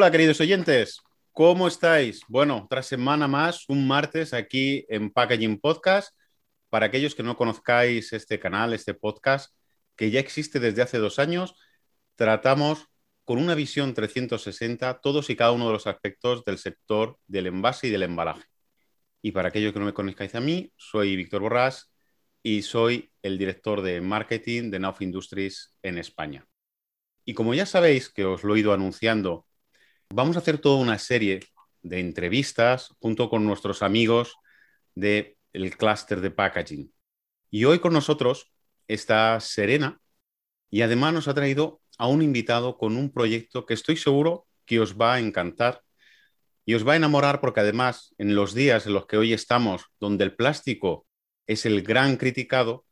Hola queridos oyentes, ¿cómo estáis? Bueno, otra semana más, un martes aquí en Packaging Podcast. Para aquellos que no conozcáis este canal, este podcast, que ya existe desde hace dos años, tratamos con una visión 360 todos y cada uno de los aspectos del sector del envase y del embalaje. Y para aquellos que no me conozcáis a mí, soy Víctor Borrás y soy el director de marketing de Nauf Industries en España. Y como ya sabéis que os lo he ido anunciando Vamos a hacer toda una serie de entrevistas junto con nuestros amigos del clúster de packaging. Y hoy con nosotros está Serena y además nos ha traído a un invitado con un proyecto que estoy seguro que os va a encantar y os va a enamorar porque además en los días en los que hoy estamos, donde el plástico es el gran criticado,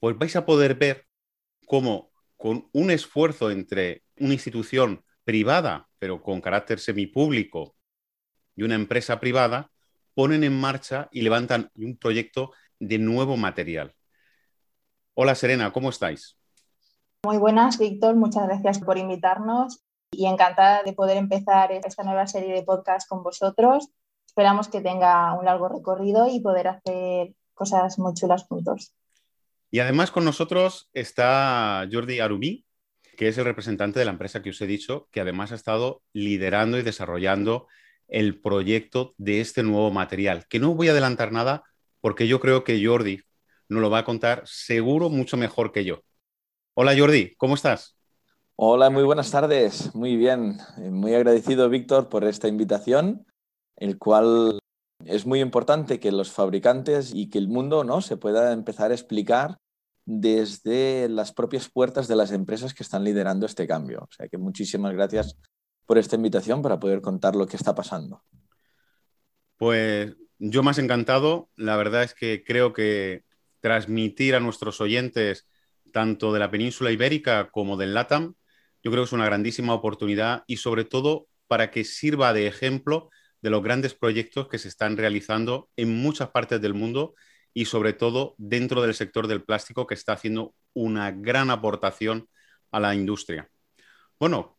pues vais a poder ver cómo con un esfuerzo entre una institución privada, pero con carácter semipúblico, y una empresa privada, ponen en marcha y levantan un proyecto de nuevo material. Hola Serena, ¿cómo estáis? Muy buenas, Víctor. Muchas gracias por invitarnos y encantada de poder empezar esta nueva serie de podcast con vosotros. Esperamos que tenga un largo recorrido y poder hacer cosas muy chulas juntos. Y además con nosotros está Jordi Arubí, que es el representante de la empresa que os he dicho, que además ha estado liderando y desarrollando el proyecto de este nuevo material, que no voy a adelantar nada porque yo creo que Jordi nos lo va a contar seguro mucho mejor que yo. Hola Jordi, ¿cómo estás? Hola, muy buenas tardes. Muy bien. Muy agradecido, Víctor, por esta invitación, el cual es muy importante que los fabricantes y que el mundo ¿no? se pueda empezar a explicar desde las propias puertas de las empresas que están liderando este cambio. O sea que muchísimas gracias por esta invitación para poder contar lo que está pasando. Pues yo más encantado. La verdad es que creo que transmitir a nuestros oyentes, tanto de la península ibérica como del LATAM, yo creo que es una grandísima oportunidad y sobre todo para que sirva de ejemplo de los grandes proyectos que se están realizando en muchas partes del mundo y sobre todo dentro del sector del plástico que está haciendo una gran aportación a la industria. Bueno,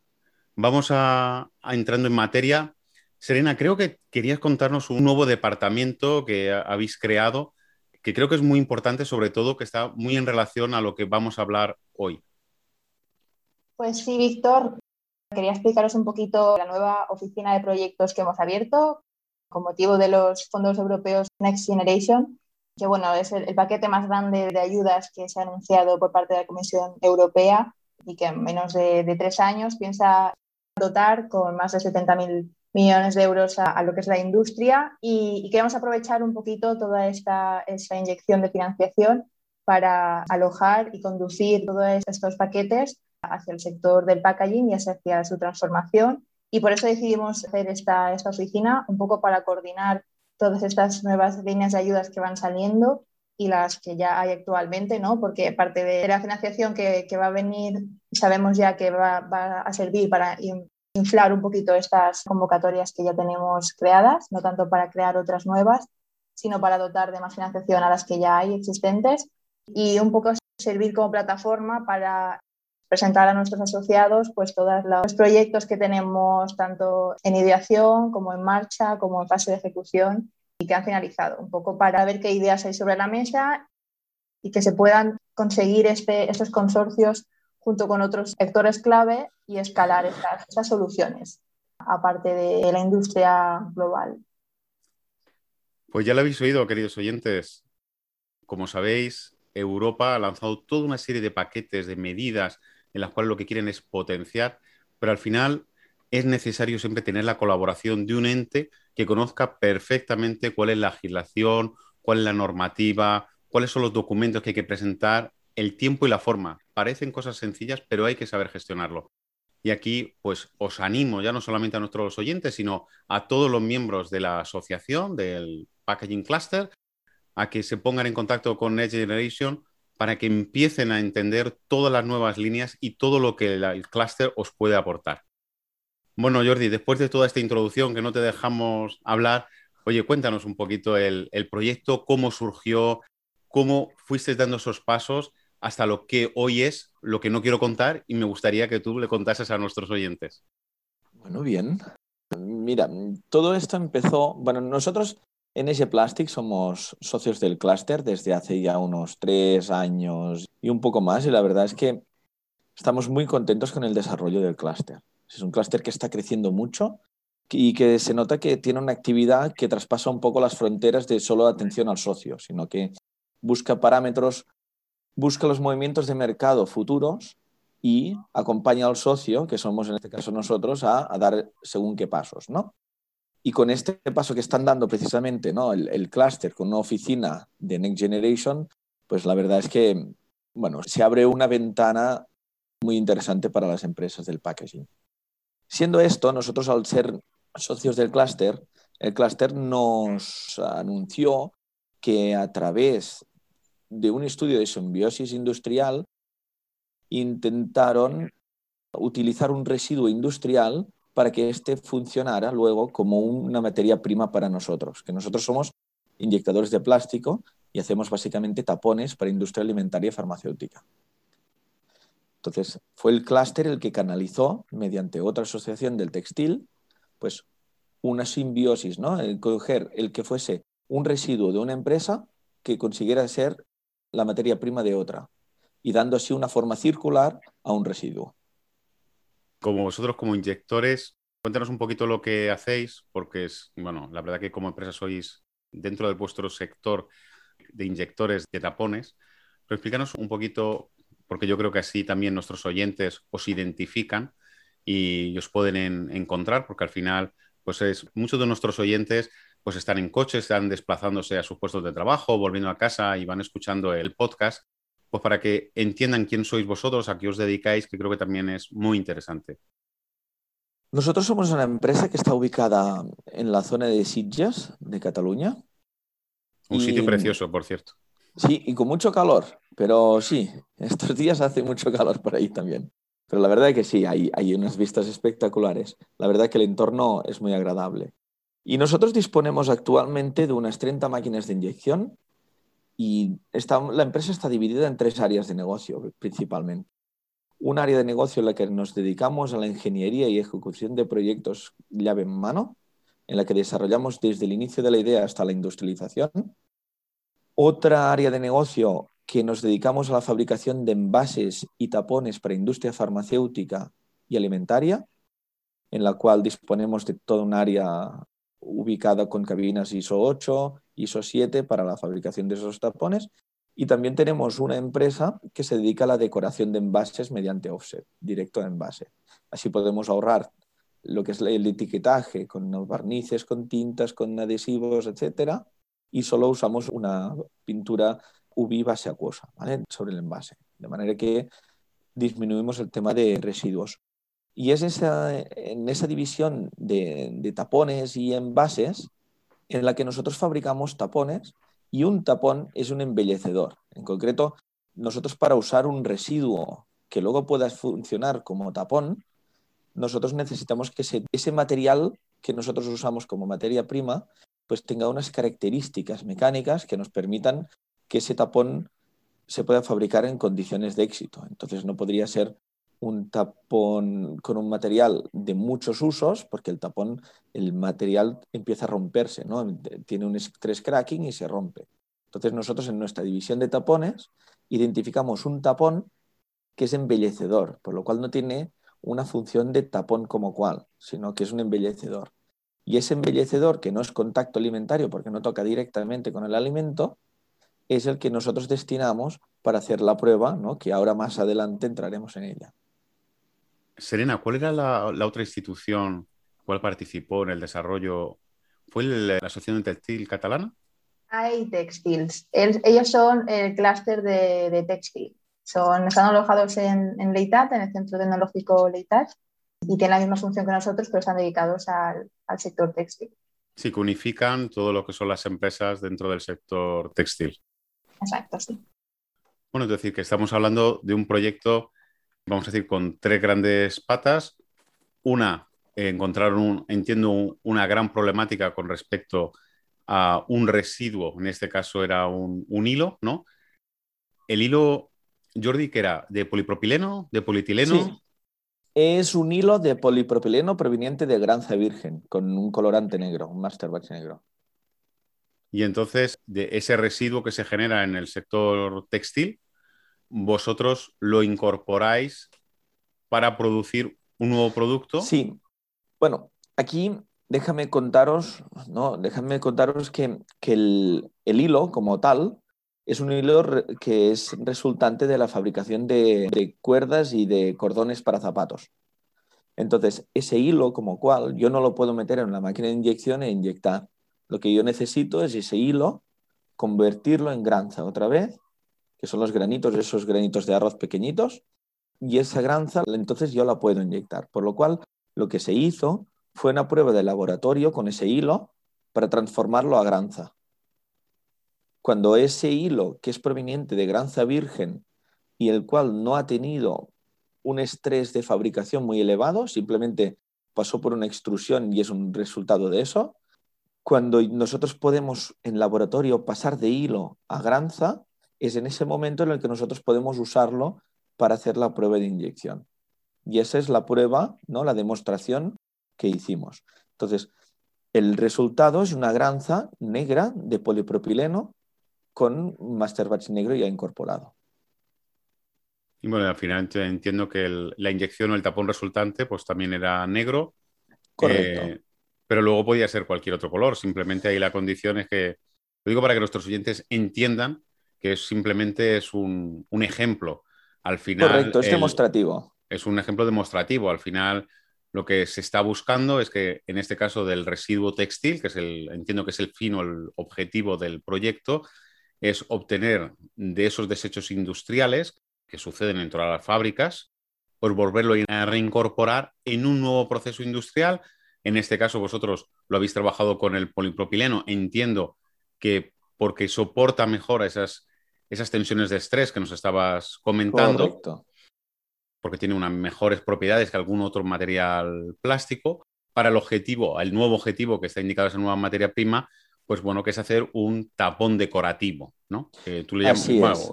vamos a, entrando en materia. Serena, creo que querías contarnos un nuevo departamento que habéis creado, que creo que es muy importante, sobre todo que está muy en relación a lo que vamos a hablar hoy. Pues sí, Víctor. Quería explicaros un poquito la nueva oficina de proyectos que hemos abierto con motivo de los fondos europeos Next Generation que bueno, es el, paquete más grande de ayudas que se ha anunciado por parte de la Comisión Europea y que en menos de, tres años piensa dotar con más de 70.000 millones de euros a, lo que es la industria y, queremos aprovechar un poquito toda esta, esta inyección de financiación para alojar y conducir todos estos paquetes hacia el sector del packaging y hacia su transformación. Y por eso decidimos hacer esta, esta oficina, un poco para coordinar todas estas nuevas líneas de ayudas que van saliendo y las que ya hay actualmente, ¿no? Porque parte de la financiación que, que va a venir, sabemos ya que va, va, a servir para inflar un poquito estas convocatorias que ya tenemos creadas, no tanto para crear otras nuevas, sino para dotar de más financiación a las que ya hay existentes y un poco servir como plataforma para presentar a nuestros asociados pues todos los proyectos que tenemos tanto en ideación como en marcha como en fase de ejecución y que han finalizado, un poco para ver qué ideas hay sobre la mesa y que se puedan conseguir este, estos consorcios junto con otros sectores clave y escalar estas, estas soluciones, aparte de la industria global. Pues ya lo habéis oído, queridos oyentes. Como sabéis, Europa ha lanzado toda una serie de paquetes, de medidas, en las cuales lo que quieren es potenciar, pero al final es necesario siempre tener la colaboración de un ente que conozca perfectamente cuál es la legislación, cuál es la normativa, cuáles son los documentos que hay que presentar, el tiempo y la forma. Parecen cosas sencillas, pero hay que saber gestionarlo. Y aquí, pues, os animo ya no solamente a nuestros oyentes, sino a todos los miembros de la asociación, del Packaging Cluster, a que se pongan en contacto con Next Generation para que empiecen a entender todas las nuevas líneas y todo lo que el clúster os puede aportar. Bueno, Jordi, después de toda esta introducción que no te dejamos hablar, oye, cuéntanos un poquito el, proyecto, cómo surgió, cómo fuiste dando esos pasos hasta lo que hoy es, lo que no quiero contar y me gustaría que tú le contases a nuestros oyentes. Bueno, bien. Mira, todo esto empezó, bueno, nosotros en ese Plastic somos socios del clúster desde hace ya unos tres años y un poco más y la verdad es que estamos muy contentos con el desarrollo del clúster. Es un clúster que está creciendo mucho y que se nota que tiene una actividad que traspasa un poco las fronteras de solo atención al socio, sino que busca parámetros, busca los movimientos de mercado futuros y acompaña al socio, que somos en este caso nosotros, a, dar según qué pasos, ¿no? Y con este paso que están dando precisamente ¿no? el, clúster con una oficina de Next Generation, pues la verdad es que bueno, se abre una ventana muy interesante para las empresas del packaging. Siendo esto, nosotros al ser socios del clúster, el clúster nos anunció que a través de un estudio de simbiosis industrial intentaron utilizar un residuo industrial para que éste funcionara luego como una materia prima para nosotros, que nosotros somos inyectadores de plástico y hacemos básicamente tapones para industria alimentaria y farmacéutica. Entonces, fue el clúster el que canalizó, mediante otra asociación del textil, pues una simbiosis, ¿no? El coger el que fuese un residuo de una empresa que consiguiera ser la materia prima de otra y dando así una forma circular a un residuo como vosotros como inyectores, cuéntanos un poquito lo que hacéis, porque es, bueno, la verdad que como empresa sois dentro de vuestro sector de inyectores de tapones, pero explícanos un poquito, porque yo creo que así también nuestros oyentes os identifican y os pueden encontrar, porque al final, pues es, muchos de nuestros oyentes pues están en coche, están desplazándose a sus puestos de trabajo, volviendo a casa y van escuchando el podcast pues para que entiendan quién sois vosotros, a qué os dedicáis, que creo que también es muy interesante. Nosotros somos una empresa que está ubicada en la zona de Sitges, de Cataluña. Un sitio precioso, por cierto. Sí, y con mucho calor, pero sí, estos días hace mucho calor por ahí también. Pero la verdad es que sí, hay, hay unas vistas espectaculares. La verdad es que el entorno es muy agradable. Y nosotros disponemos actualmente de unas 30 máquinas de inyección y la empresa está dividida en tres áreas de negocio principalmente. Un área de negocio en la que nos dedicamos a la ingeniería y ejecución de proyectos llave en mano, en la que desarrollamos desde el inicio de la idea hasta la industrialización. Otra área de negocio que nos dedicamos a la fabricación de envases y tapones para industria farmacéutica y alimentaria, en la cual disponemos de toda un área ubicada con cabinas ISO 8, ISO 7 para la fabricación de esos tapones. Y también tenemos una empresa que se dedica a la decoración de envases mediante offset, directo a envase. Así podemos ahorrar lo que es el etiquetaje con barnices, con tintas, con adhesivos, etcétera, y solo usamos una pintura UV base acuosa sobre el envase. De manera que disminuimos el tema de residuos. Y es en esa división de, tapones y envases en la que nosotros fabricamos tapones y un tapón es un embellecedor. En concreto, nosotros para usar un residuo que luego pueda funcionar como tapón, nosotros necesitamos que ese, material que nosotros usamos como materia prima, pues tenga unas características mecánicas que nos permitan que ese tapón se pueda fabricar en condiciones de éxito. Entonces no podría ser un tapón con un material de muchos usos, porque el tapón, el material empieza a romperse, ¿no? Tiene un estrés cracking y se rompe. Entonces nosotros en nuestra división de tapones identificamos un tapón que es embellecedor, por lo cual no tiene una función de tapón como cual, sino que es un embellecedor. Y ese embellecedor, que no es contacto alimentario porque no toca directamente con el alimento, es el que nosotros destinamos para hacer la prueba, ¿no? que ahora más adelante entraremos en ella. Serena, ¿cuál era la, otra institución cuál participó en el desarrollo? ¿Fue la Asociación Textil Catalana? Hay Textiles. ellos son el clúster de, textil. Son, están alojados en, en Leitat, en el Centro Tecnológico Leitat, y tienen la misma función que nosotros, pero están dedicados al, al sector textil. Sí, que unifican todo lo que son las empresas dentro del sector textil. Exacto, sí. Bueno, es decir, que estamos hablando de un proyecto vamos a decir, con tres grandes patas. Una, encontraron, entiendo, una gran problemática con respecto a un residuo, en este caso era un, hilo, ¿no? El hilo, Jordi, que era de polipropileno, de polietileno. Es un hilo de polipropileno proveniente de granza virgen, con un colorante negro, un master batch negro. Y entonces, de ese residuo que se genera en el sector textil, vosotros lo incorporáis para producir un nuevo producto. Sí. Bueno, aquí déjame contaros, ¿no? Déjame contaros que, el, hilo como tal es un hilo que es resultante de la fabricación de, cuerdas y de cordones para zapatos. Entonces, ese hilo como cual yo no lo puedo meter en la máquina de inyección e inyectar. Lo que yo necesito es ese hilo, convertirlo en granza otra vez, que son los granitos, esos granitos de arroz pequeñitos, y esa granza entonces yo la puedo inyectar. Por lo cual, lo que se hizo fue una prueba de laboratorio con ese hilo para transformarlo a granza. Cuando ese hilo, que es proveniente de granza virgen y el cual no ha tenido un estrés de fabricación muy elevado, simplemente pasó por una extrusión y es un resultado de eso, cuando nosotros podemos en laboratorio pasar de hilo a granza, es en ese momento en el que nosotros podemos usarlo para hacer la prueba de inyección. Y esa es la prueba, ¿no? la demostración que hicimos. Entonces, el resultado es una granza negra de polipropileno con master batch negro ya incorporado. Y bueno, al final entiendo que la inyección o el tapón resultante pues también era negro. Correcto. Eh, pero luego podía ser cualquier otro color. Simplemente ahí la condición es que, lo digo para que nuestros oyentes entiendan que simplemente es un, ejemplo. Al final. Correcto, es demostrativo. Es un ejemplo demostrativo. Al final, lo que se está buscando es que, en este caso del residuo textil, que es el, entiendo que es el fin o el objetivo del proyecto, es obtener de esos desechos industriales que suceden en todas las fábricas, pues volverlo a reincorporar en un nuevo proceso industrial. En este caso, vosotros lo habéis trabajado con el polipropileno. Entiendo que porque soporta mejor esas, esas tensiones de estrés que nos estabas comentando. Correcto porque tiene unas mejores propiedades que algún otro material plástico, para el objetivo, el nuevo objetivo que está indicado esa nueva materia prima, pues bueno, que es hacer un tapón decorativo, ¿no? tú, le llamas,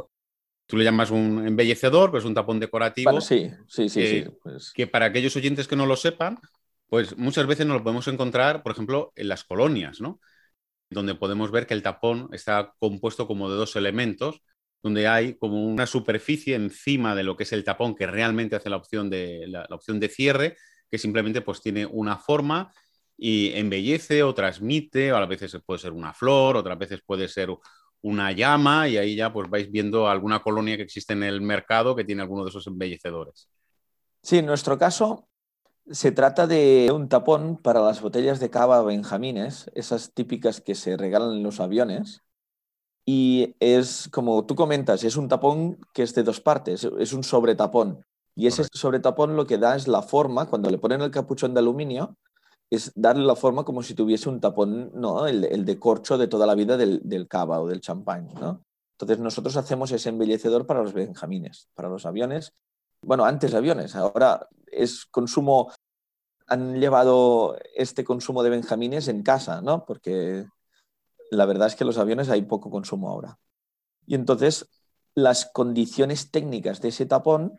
tú le llamas un embellecedor, pues un tapón decorativo. sí, sí, sí. Que, pues. que para aquellos oyentes que no lo sepan, pues muchas veces nos lo podemos encontrar, por ejemplo, en las colonias, ¿no? Donde podemos ver que el tapón está compuesto como de dos elementos, donde hay como una superficie encima de lo que es el tapón que realmente hace la opción de, la, opción de cierre, que simplemente pues tiene una forma y embellece o transmite, o a veces puede ser una flor, otras veces puede ser una llama y ahí ya pues vais viendo alguna colonia que existe en el mercado que tiene alguno de esos embellecedores. Sí, en nuestro caso se trata de un tapón para las botellas de cava benjamines, esas típicas que se regalan en los aviones, y es como tú comentas, es un tapón que es de dos partes, es un sobretapón. Y ese sobretapón lo que da es la forma, cuando le ponen el capuchón de aluminio, es darle la forma como si tuviese un tapón, ¿no? el, de corcho de toda la vida del, del cava o del champán. ¿no? Entonces nosotros hacemos ese embellecedor para los benjamines, para los aviones. Bueno, antes aviones, ahora es consumo, han llevado este consumo de benjamines en casa, ¿no? Porque la verdad es que los aviones hay poco consumo ahora. Y entonces las condiciones técnicas de ese tapón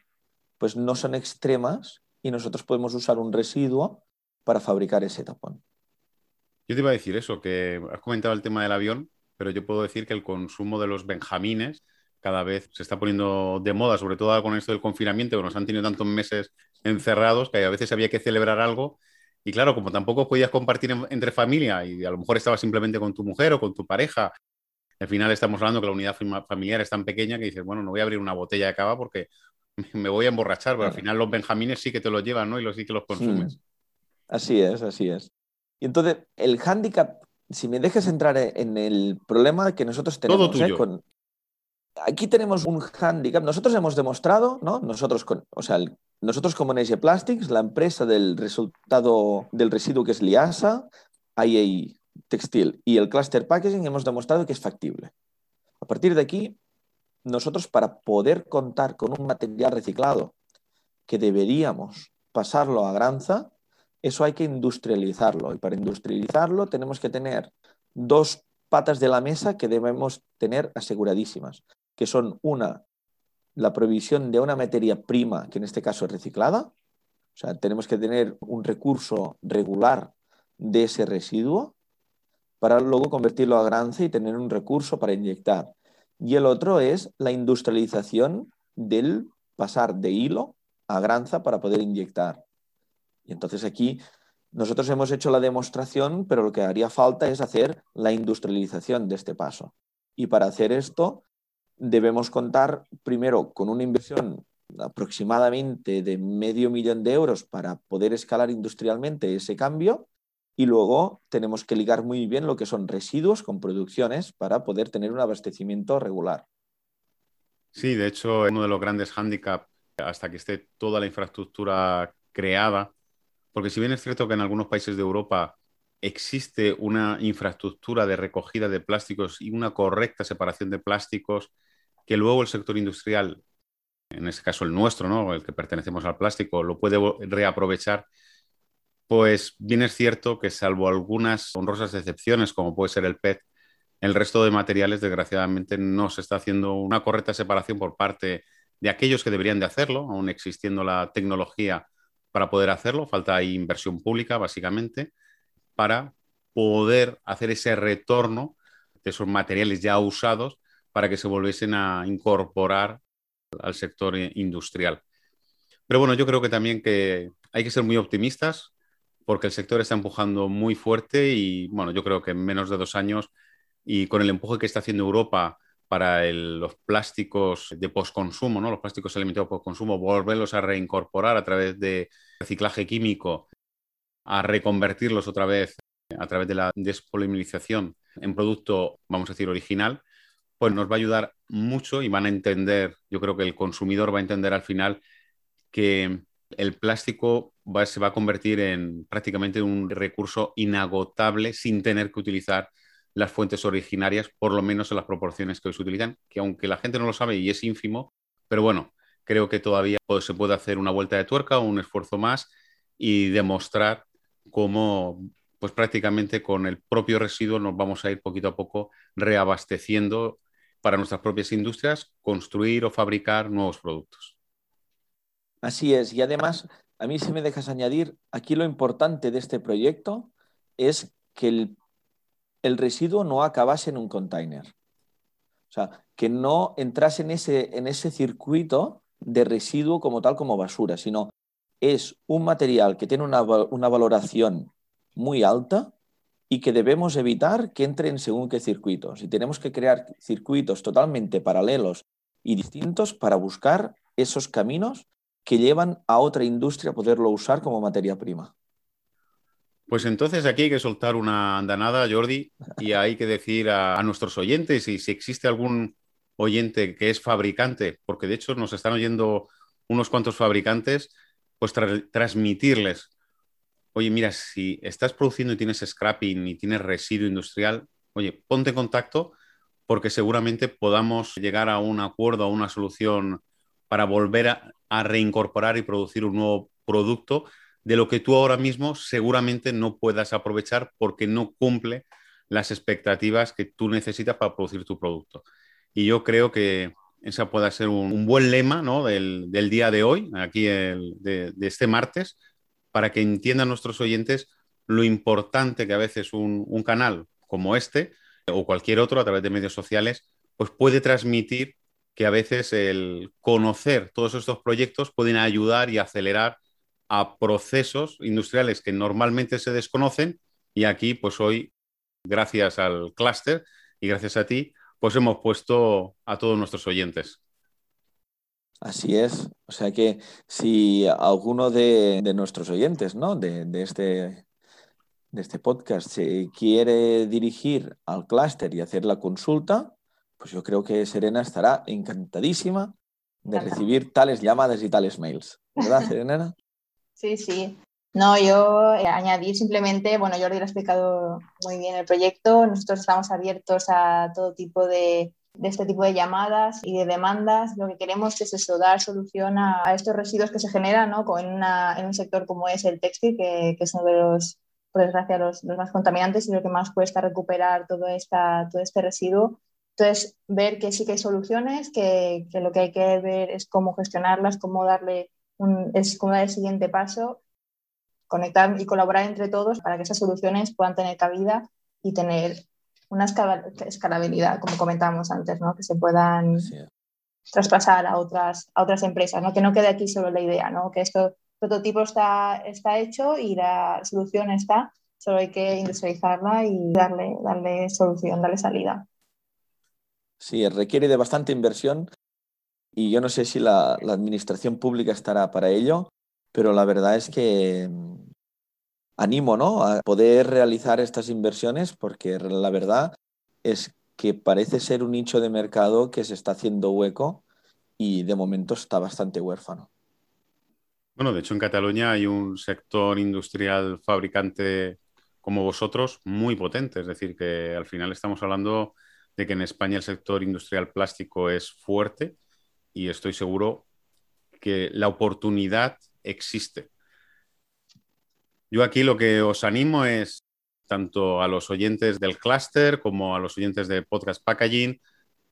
pues no son extremas y nosotros podemos usar un residuo para fabricar ese tapón. Yo te iba a decir eso, que has comentado el tema del avión, pero yo puedo decir que el consumo de los benjamines cada vez se está poniendo de moda, sobre todo con esto del confinamiento, que nos han tenido tantos meses encerrados que a veces había que celebrar algo y claro, como tampoco podías compartir entre familia y a lo mejor estabas simplemente con tu mujer o con tu pareja, al final estamos hablando que la unidad familiar es tan pequeña que dices, bueno, no voy a abrir una botella de cava porque me voy a emborrachar, pero al final los benjamines sí que te los llevan, ¿no? Y los sí que los consumes. Así es, así es. Y entonces, el hándicap, si me dejas entrar en el problema que nosotros tenemos ¿eh? con... Aquí tenemos un hándicap. Nosotros hemos demostrado, ¿no? Nosotros, o sea, nosotros como Nesia Plastics, la empresa del resultado del residuo que es Liasa, IA Textil y el Cluster Packaging, hemos demostrado que es factible. A partir de aquí, nosotros para poder contar con un material reciclado que deberíamos pasarlo a granza, eso hay que industrializarlo. Y para industrializarlo tenemos que tener dos patas de la mesa que debemos tener aseguradísimas, que son una, la provisión de una materia prima, que en este caso es reciclada, O sea, tenemos que tener un recurso regular de ese residuo para luego convertirlo a granza y tener un recurso para inyectar. Y el otro es la industrialización del pasar de hilo a granza para poder inyectar. Y entonces aquí nosotros hemos hecho la demostración, pero lo que haría falta es hacer la industrialización de este paso. Y para hacer esto debemos contar primero con una inversión aproximadamente de medio millón de euros para poder escalar industrialmente ese cambio y luego tenemos que ligar muy bien lo que son residuos con producciones para poder tener un abastecimiento regular. Sí, de hecho, uno de los grandes hándicaps hasta que esté toda la infraestructura creada, porque si bien es cierto que en algunos países de Europa existe una infraestructura de recogida de plásticos y una correcta separación de plásticos, que luego el sector industrial, en este caso el nuestro, ¿no? el que pertenecemos al plástico, lo puede reaprovechar, pues bien es cierto que salvo algunas honrosas excepciones, como puede ser el PET, el resto de materiales, desgraciadamente, no se está haciendo una correcta separación por parte de aquellos que deberían de hacerlo, aún existiendo la tecnología para poder hacerlo. Falta ahí inversión pública, básicamente, para poder hacer ese retorno de esos materiales ya usados para que se volviesen a incorporar al sector industrial. Pero bueno, yo creo que también que hay que ser muy optimistas porque el sector está empujando muy fuerte y bueno, yo creo que en menos de dos años y con el empuje que está haciendo Europa para los plásticos de postconsumo, ¿no? los plásticos alimentados postconsumo, volverlos a reincorporar a través de reciclaje químico, a reconvertirlos otra vez a través de la despolimerización en producto, vamos a decir, original, pues nos va a ayudar mucho y van a entender, yo creo que el consumidor va a entender al final que el plástico se va a convertir en prácticamente un recurso inagotable sin tener que utilizar las fuentes originarias, por lo menos en las proporciones que hoy se utilizan, que aunque la gente no lo sabe y es ínfimo, pero bueno, creo que todavía se puede hacer una vuelta de tuerca o un esfuerzo más y demostrar cómo pues prácticamente con el propio residuo nos vamos a ir poquito a poco reabasteciendo para nuestras propias industrias, construir o fabricar nuevos productos. Así es, y además, a mí si me dejas añadir, aquí lo importante de este proyecto es que el el residuo no acabase en un container. O sea, que no entrase en ese, en ese circuito de residuo como tal, como basura, sino es un material que tiene una, una valoración muy alta y que debemos evitar que entre en según qué circuitos. Y tenemos que crear circuitos totalmente paralelos y distintos para buscar esos caminos que llevan a otra industria a poderlo usar como materia prima. Pues entonces aquí hay que soltar una andanada, Jordi, y hay que decir a, nuestros oyentes, y si existe algún oyente que es fabricante, porque de hecho nos están oyendo unos cuantos fabricantes, pues transmitirles, oye, mira, si estás produciendo y tienes scrapping y tienes residuo industrial, oye, ponte en contacto porque seguramente podamos llegar a un acuerdo, a una solución para volver a reincorporar y producir un nuevo producto de lo que tú ahora mismo seguramente no puedas aprovechar porque no cumple las expectativas que tú necesitas para producir tu producto. Y yo creo que esa puede ser un, buen lema del, día de hoy, aquí de, este martes, para que entiendan nuestros oyentes lo importante que a veces un, canal como este o cualquier otro a través de medios sociales, pues puede transmitir que a veces el conocer todos estos proyectos pueden ayudar y acelerar a procesos industriales que normalmente se desconocen y aquí pues hoy, gracias al clúster y gracias a ti, pues hemos puesto a todos nuestros oyentes. Así es. O sea que si alguno de, nuestros oyentes ¿no? de, este, de este podcast se quiere dirigir al clúster y hacer la consulta, pues yo creo que Serena estará encantadísima de recibir tales llamadas y tales mails. ¿Verdad, Serena? Sí, sí. No, yo eh, añadir simplemente, bueno, Jordi lo ha explicado muy bien el proyecto, nosotros estamos abiertos a todo tipo de, este tipo de llamadas y de demandas. Lo que queremos es eso, dar solución a, estos residuos que se generan ¿no? en, un sector como es el textil, que, es uno de los, por desgracia, los, más contaminantes y lo que más cuesta recuperar todo, esta, todo este residuo. Entonces, ver que sí que hay soluciones, que, que lo que hay que ver es cómo gestionarlas, cómo darle es como el siguiente paso, conectar y colaborar entre todos para que esas soluciones puedan tener cabida y tener una escalabilidad, como comentábamos antes, ¿no? que se puedan traspasar a otras, a otras empresas, ¿no? que no quede aquí solo la idea, ¿no? que esto el prototipo está, está hecho y la solución está, solo hay que industrializarla y darle, darle solución, darle salida. Sí, requiere de bastante inversión y yo no sé si la, la administración pública estará para ello, pero la verdad es que animo ¿no? a poder realizar estas inversiones porque la verdad es que parece ser un nicho de mercado que se está haciendo hueco y de momento está bastante huérfano. Bueno, de hecho en Cataluña hay un sector industrial fabricante como vosotros muy potente, es decir, que al final estamos hablando de que en España el sector industrial plástico es fuerte y estoy seguro que la oportunidad existe. Yo aquí lo que os animo es tanto a los oyentes del clúster como a los oyentes de Podcast Packaging,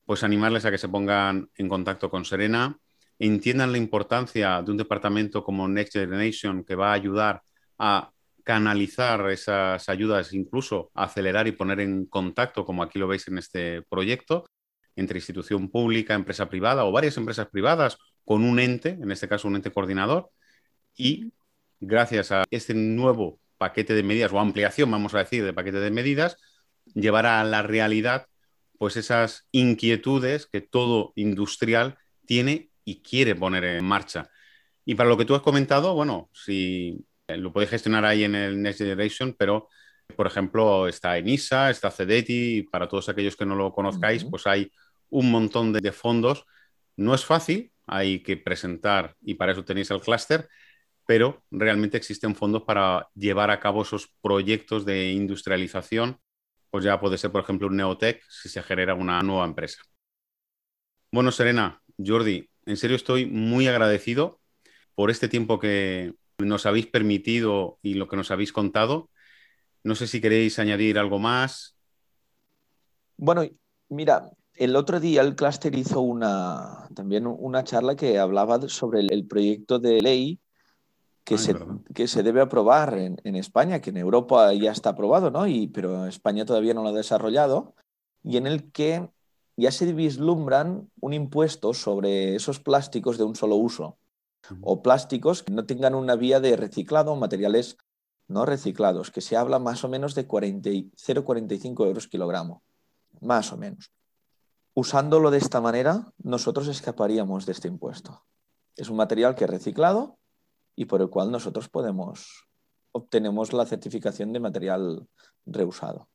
pues animarles a que se pongan en contacto con Serena, entiendan la importancia de un departamento como Next Generation que va a ayudar a canalizar esas ayudas, incluso acelerar y poner en contacto, como aquí lo veis en este proyecto, entre institución pública, empresa privada o varias empresas privadas con un ente, en este caso un ente coordinador, y gracias a este nuevo paquete de medidas o ampliación, vamos a decir, de paquete de medidas, llevará a la realidad pues esas inquietudes que todo industrial tiene y quiere poner en marcha. Y para lo que tú has comentado, bueno, si eh, lo podéis gestionar ahí en el Next Generation, pero por ejemplo está ENISA, está CEDETI, para todos aquellos que no lo conozcáis, pues hay un montón de, de fondos. No es fácil, hay que presentar y para eso tenéis el clúster, pero realmente existen fondos para llevar a cabo esos proyectos de industrialización, pues ya puede ser, por ejemplo, un Neotech si se genera una nueva empresa. Bueno, Serena, Jordi, en serio estoy muy agradecido por este tiempo que nos habéis permitido y lo que nos habéis contado. No sé si queréis añadir algo más. Bueno, mira, el otro día el clúster hizo una, también una charla que hablaba sobre el proyecto de ley que, se, que se debe aprobar en, en, España, que en Europa ya está aprobado, ¿no? Y, pero España todavía no lo ha desarrollado, y en el que ya se vislumbran un impuesto sobre esos plásticos de un solo uso, o plásticos que no tengan una vía de reciclado, materiales no reciclados, que se habla más o menos de 0,45 euros kilogramo, más o menos. Usándolo de esta manera, nosotros escaparíamos de este impuesto. Es un material que es reciclado, y por el cual nosotros podemos obtenemos la certificación de material reusado.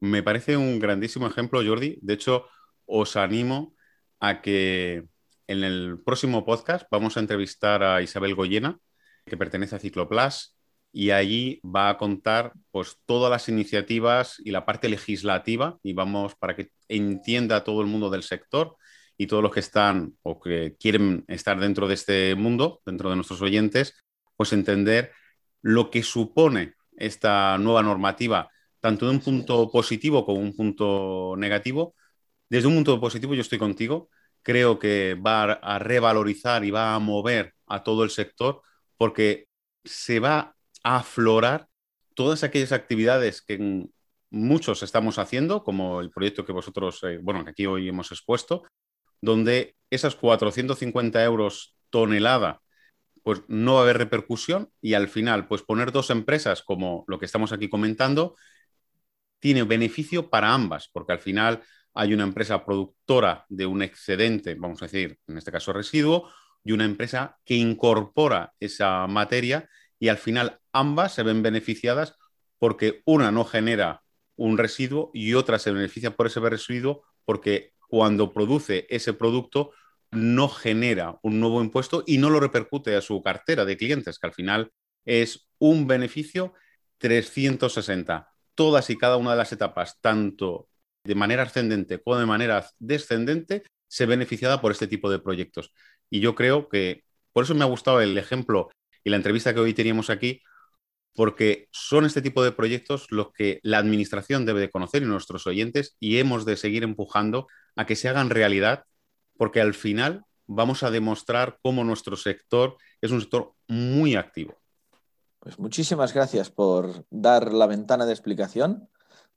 Me parece un grandísimo ejemplo, Jordi. De hecho, os animo a que en el próximo podcast vamos a entrevistar a Isabel Goyena, que pertenece a Cicloplas, y allí va a contar pues, todas las iniciativas y la parte legislativa, y vamos para que entienda todo el mundo del sector y todos los que están o que quieren estar dentro de este mundo, dentro de nuestros oyentes, pues entender lo que supone esta nueva normativa, tanto de un punto positivo como un punto negativo. Desde un punto positivo yo estoy contigo, creo que va a revalorizar y va a mover a todo el sector porque se va a aflorar todas aquellas actividades que muchos estamos haciendo, como el proyecto que vosotros, eh, bueno, que aquí hoy hemos expuesto, donde esas 450 euros tonelada, pues no va a haber repercusión y al final, pues poner dos empresas como lo que estamos aquí comentando, tiene beneficio para ambas, porque al final hay una empresa productora de un excedente, vamos a decir, en este caso residuo, y una empresa que incorpora esa materia y al final ambas se ven beneficiadas porque una no genera un residuo y otra se beneficia por ese residuo porque cuando produce ese producto no genera un nuevo impuesto y no lo repercute a su cartera de clientes, que al final es un beneficio 360. Todas y cada una de las etapas, tanto de manera ascendente como de manera descendente, se beneficiada por este tipo de proyectos. Y yo creo que por eso me ha gustado el ejemplo y la entrevista que hoy teníamos aquí, porque son este tipo de proyectos los que la administración debe de conocer y nuestros oyentes y hemos de seguir empujando a que se hagan realidad, porque al final vamos a demostrar cómo nuestro sector es un sector muy activo. Pues muchísimas gracias por dar la ventana de explicación.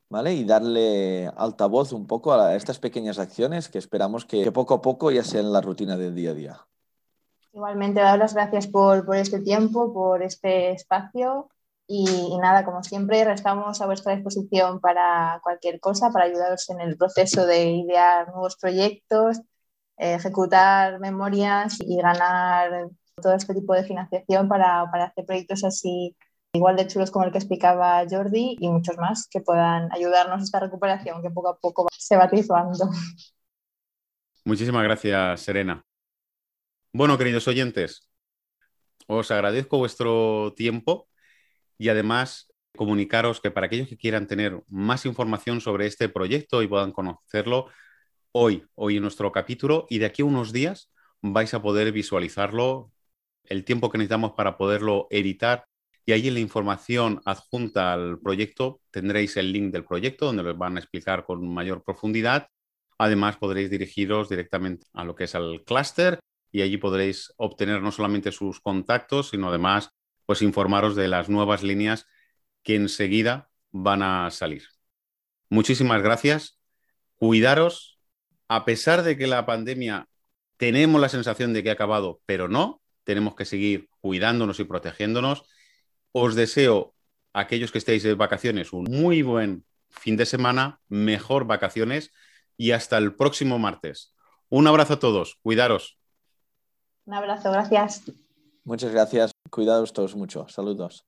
¿Vale? Y darle altavoz un poco a estas pequeñas acciones que esperamos que, poco a poco ya sean la rutina del día a día. Igualmente, dar las gracias por, por este tiempo, por este espacio y, nada, como siempre, estamos a vuestra disposición para cualquier cosa, para ayudaros en el proceso de idear nuevos proyectos, ejecutar memorias y ganar todo este tipo de financiación para, para hacer proyectos así igual de chulos como el que explicaba Jordi y muchos más que puedan ayudarnos a esta recuperación que poco a poco se va atisbando. Muchísimas gracias, Serena. Bueno, queridos oyentes, os agradezco vuestro tiempo y además comunicaros que para aquellos que quieran tener más información sobre este proyecto y puedan conocerlo, hoy, hoy en nuestro capítulo y de aquí a unos días vais a poder visualizarlo, el tiempo que necesitamos para poderlo editar y ahí en la información adjunta al proyecto tendréis el link del proyecto donde lo van a explicar con mayor profundidad. Además, podréis dirigiros directamente a lo que es el clúster y allí podréis obtener no solamente sus contactos, sino además pues informaros de las nuevas líneas que enseguida van a salir. Muchísimas gracias. Cuidaros. A pesar de que la pandemia tenemos la sensación de que ha acabado, pero no, tenemos que seguir cuidándonos y protegiéndonos os deseo a aquellos que estéis de vacaciones un muy buen fin de semana, mejor vacaciones y hasta el próximo martes. Un abrazo a todos, cuidaros. Un abrazo, gracias. Muchas gracias, cuidados todos mucho, saludos.